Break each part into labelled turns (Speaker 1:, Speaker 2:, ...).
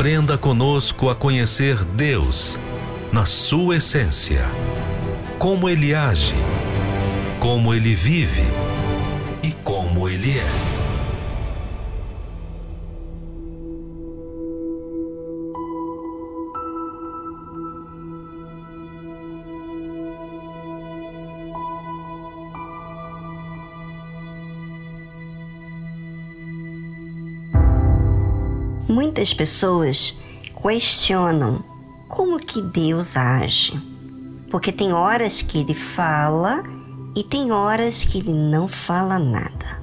Speaker 1: Aprenda conosco a conhecer Deus na sua essência, como Ele age, como Ele vive e como ele é.
Speaker 2: Muitas pessoas questionam como que Deus age. Porque tem horas que ele fala e tem horas que ele não fala nada.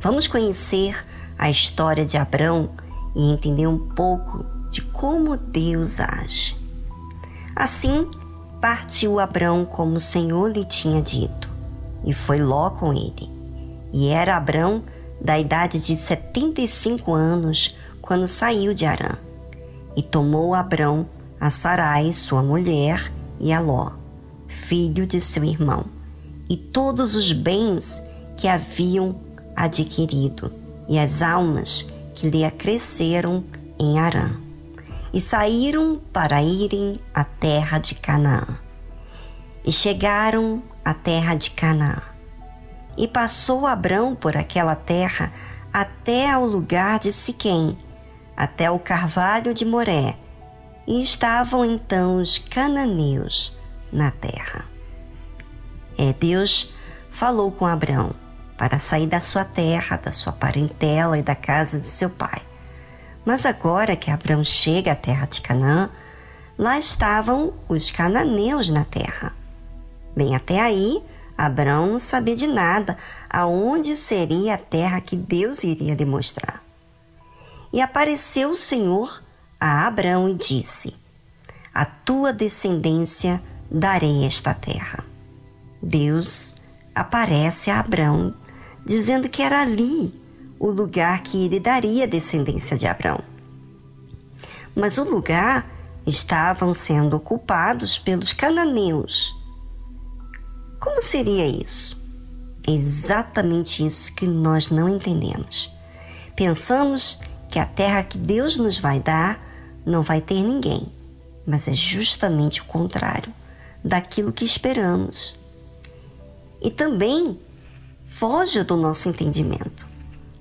Speaker 2: Vamos conhecer a história de Abrão e entender um pouco de como Deus age. Assim, partiu Abrão como o Senhor lhe tinha dito, e foi Ló com ele. E era Abrão da idade de setenta e cinco anos quando saiu de Arã. E tomou Abrão a Sarai, sua mulher, e a Ló, filho de seu irmão e todos os bens que haviam adquirido, e as almas que lhe acresceram em Arã. E saíram para irem à terra de Canaã. E chegaram à terra de Canaã. E passou Abrão por aquela terra até ao lugar de Siquém, até o carvalho de Moré, e estavam então os cananeus na terra. É, Deus falou com Abraão para sair da sua terra, da sua parentela e da casa de seu pai. Mas agora que Abraão chega à terra de Canaã, lá estavam os cananeus na terra. Bem, até aí, Abraão não sabia de nada aonde seria a terra que Deus iria demonstrar. E apareceu o Senhor a Abraão e disse: A tua descendência darei esta terra. Deus aparece a Abraão dizendo que era ali o lugar que ele daria a descendência de Abraão. Mas o lugar estavam sendo ocupados pelos cananeus. Como seria isso? É exatamente isso que nós não entendemos. Pensamos que a terra que Deus nos vai dar não vai ter ninguém, mas é justamente o contrário daquilo que esperamos e também foge do nosso entendimento.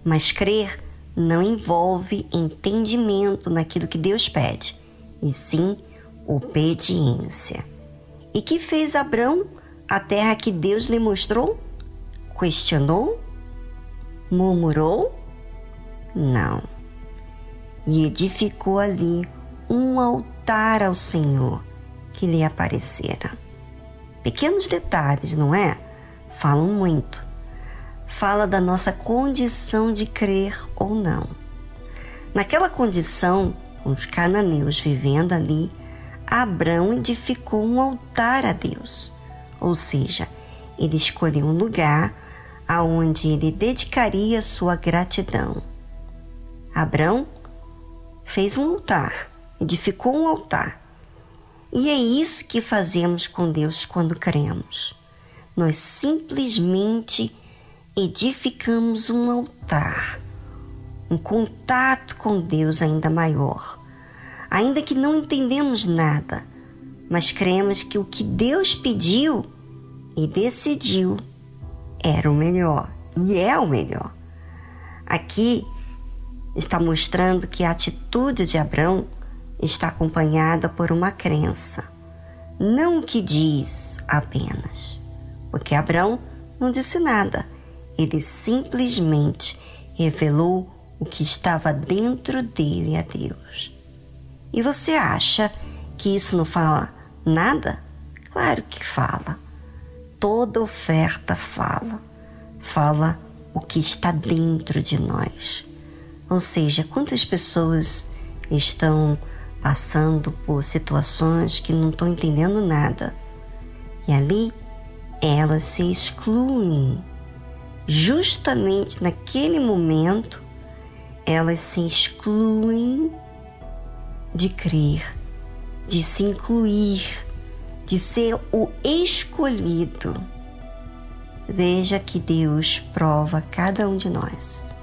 Speaker 2: Mas crer não envolve entendimento naquilo que Deus pede, e sim obediência. E que fez Abrão a terra que Deus lhe mostrou? Questionou? Murmurou? Não. E edificou ali um altar ao Senhor que lhe aparecera. Pequenos detalhes, não é? falam muito. Fala da nossa condição de crer ou não. Naquela condição, os cananeus vivendo ali, Abraão edificou um altar a Deus, ou seja, ele escolheu um lugar aonde ele dedicaria sua gratidão. Abraão fez um altar, edificou um altar. E é isso que fazemos com Deus quando cremos nós simplesmente edificamos um altar, um contato com Deus ainda maior. Ainda que não entendemos nada, mas cremos que o que Deus pediu e decidiu era o melhor e é o melhor. Aqui está mostrando que a atitude de Abraão está acompanhada por uma crença, não o que diz apenas, porque Abraão não disse nada, ele simplesmente revelou o que estava dentro dele a Deus. E você acha que isso não fala nada? Claro que fala. Toda oferta fala. Fala o que está dentro de nós. Ou seja, quantas pessoas estão passando por situações que não estão entendendo nada. E ali elas se excluem. Justamente naquele momento, elas se excluem de crer, de se incluir, de ser o escolhido. Veja que Deus prova cada um de nós.